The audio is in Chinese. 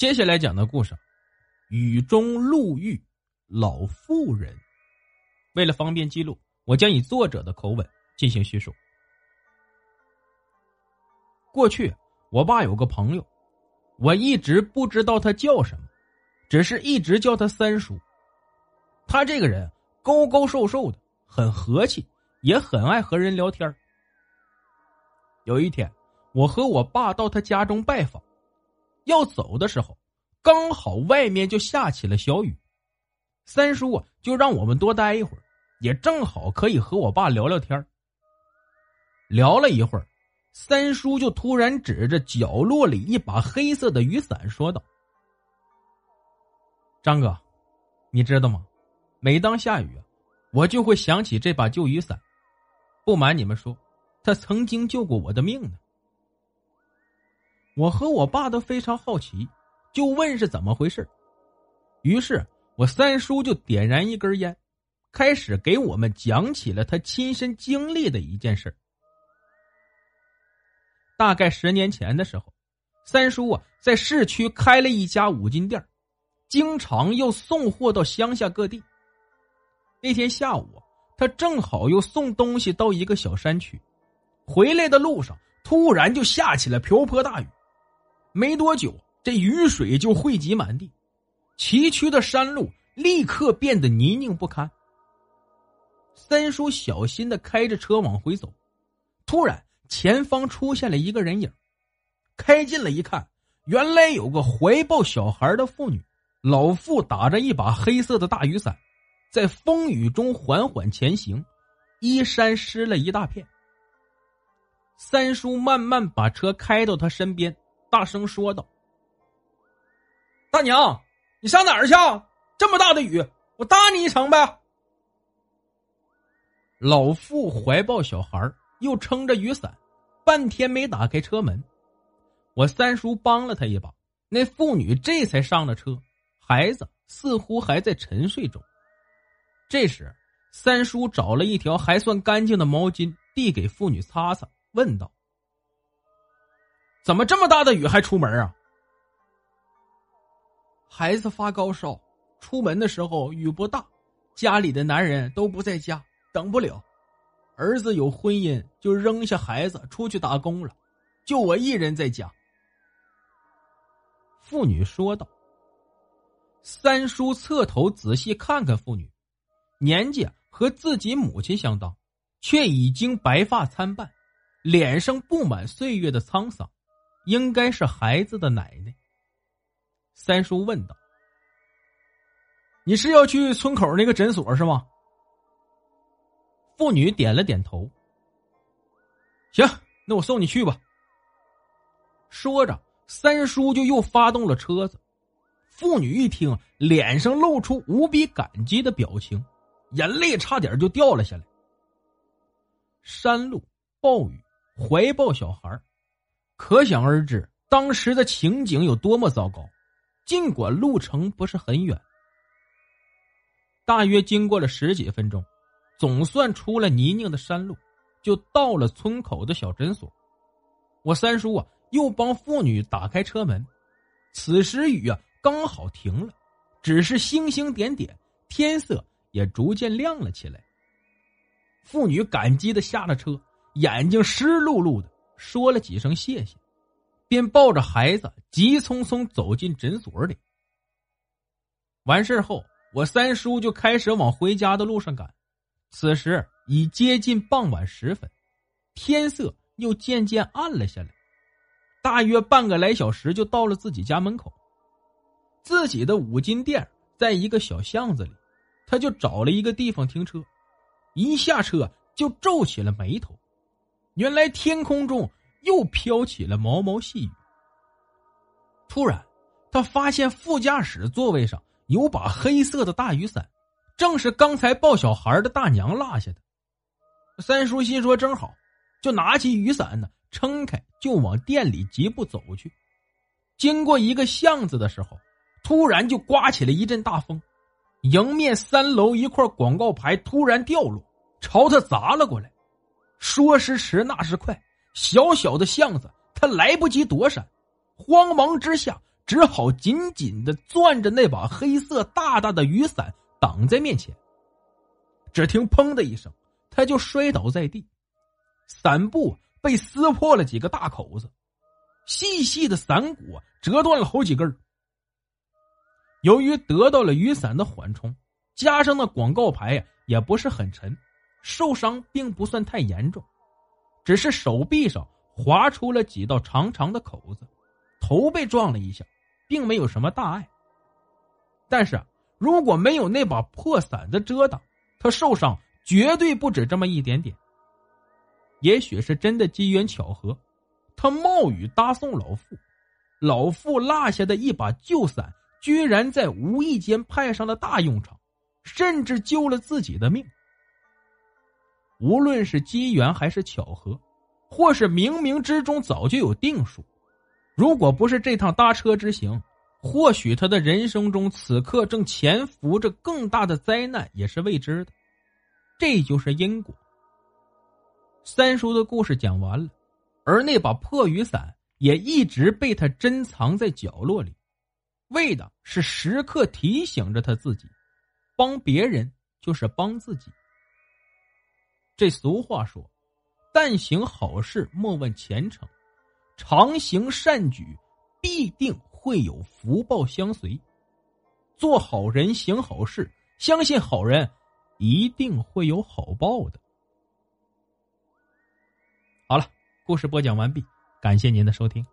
接下来讲的故事，雨中路遇老妇人。为了方便记录，我将以作者的口吻进行叙述。过去，我爸有个朋友，我一直不知道他叫什么，只是一直叫他三叔。他这个人高高瘦瘦的，很和气，也很爱和人聊天。有一天，我和我爸到他家中拜访。要走的时候，刚好外面就下起了小雨，三叔啊就让我们多待一会儿，也正好可以和我爸聊聊天聊了一会儿，三叔就突然指着角落里一把黑色的雨伞说道：“张哥，你知道吗？每当下雨，我就会想起这把旧雨伞。不瞒你们说，他曾经救过我的命呢。”我和我爸都非常好奇，就问是怎么回事。于是我三叔就点燃一根烟，开始给我们讲起了他亲身经历的一件事。大概十年前的时候，三叔啊在市区开了一家五金店，经常又送货到乡下各地。那天下午，他正好又送东西到一个小山区，回来的路上突然就下起了瓢泼大雨。没多久，这雨水就汇集满地，崎岖的山路立刻变得泥泞不堪。三叔小心的开着车往回走，突然前方出现了一个人影，开近了一看，原来有个怀抱小孩的妇女，老妇打着一把黑色的大雨伞，在风雨中缓缓前行，衣衫湿了一大片。三叔慢慢把车开到他身边。大声说道：“大娘，你上哪儿去？这么大的雨，我搭你一程呗。”老妇怀抱小孩，又撑着雨伞，半天没打开车门。我三叔帮了他一把，那妇女这才上了车。孩子似乎还在沉睡中。这时，三叔找了一条还算干净的毛巾，递给妇女擦擦，问道。怎么这么大的雨还出门啊？孩子发高烧，出门的时候雨不大，家里的男人都不在家，等不了。儿子有婚姻，就扔下孩子出去打工了，就我一人在家。妇女说道。三叔侧头仔细看看妇女，年纪和自己母亲相当，却已经白发参半，脸上布满岁月的沧桑。应该是孩子的奶奶。三叔问道：“你是要去村口那个诊所是吗？”妇女点了点头。行，那我送你去吧。说着，三叔就又发动了车子。妇女一听，脸上露出无比感激的表情，眼泪差点就掉了下来。山路暴雨，怀抱小孩可想而知，当时的情景有多么糟糕。尽管路程不是很远，大约经过了十几分钟，总算出了泥泞的山路，就到了村口的小诊所。我三叔啊，又帮妇女打开车门。此时雨啊，刚好停了，只是星星点点，天色也逐渐亮了起来。妇女感激的下了车，眼睛湿漉漉的。说了几声谢谢，便抱着孩子急匆匆走进诊所里。完事后，我三叔就开始往回家的路上赶。此时已接近傍晚时分，天色又渐渐暗了下来。大约半个来小时就到了自己家门口。自己的五金店在一个小巷子里，他就找了一个地方停车。一下车就皱起了眉头。原来天空中又飘起了毛毛细雨。突然，他发现副驾驶座位上有把黑色的大雨伞，正是刚才抱小孩的大娘落下的。三叔心说：“正好，就拿起雨伞呢，撑开就往店里疾步走去。经过一个巷子的时候，突然就刮起了一阵大风，迎面三楼一块广告牌突然掉落，朝他砸了过来。说时迟，那时快，小小的巷子，他来不及躲闪。”慌忙之下，只好紧紧的攥着那把黑色大大的雨伞挡在面前。只听“砰”的一声，他就摔倒在地，伞布被撕破了几个大口子，细细的伞骨折断了好几根。由于得到了雨伞的缓冲，加上那广告牌呀也不是很沉，受伤并不算太严重，只是手臂上划出了几道长长的口子。头被撞了一下，并没有什么大碍。但是如果没有那把破伞的遮挡，他受伤绝对不止这么一点点。也许是真的机缘巧合，他冒雨搭送老妇，老妇落下的一把旧伞，居然在无意间派上了大用场，甚至救了自己的命。无论是机缘还是巧合，或是冥冥之中早就有定数。如果不是这趟搭车之行，或许他的人生中此刻正潜伏着更大的灾难，也是未知的。这就是因果。三叔的故事讲完了，而那把破雨伞也一直被他珍藏在角落里，为的是时刻提醒着他自己：帮别人就是帮自己。这俗话说：“但行好事，莫问前程。”常行善举，必定会有福报相随。做好人，行好事，相信好人一定会有好报的。好了，故事播讲完毕，感谢您的收听。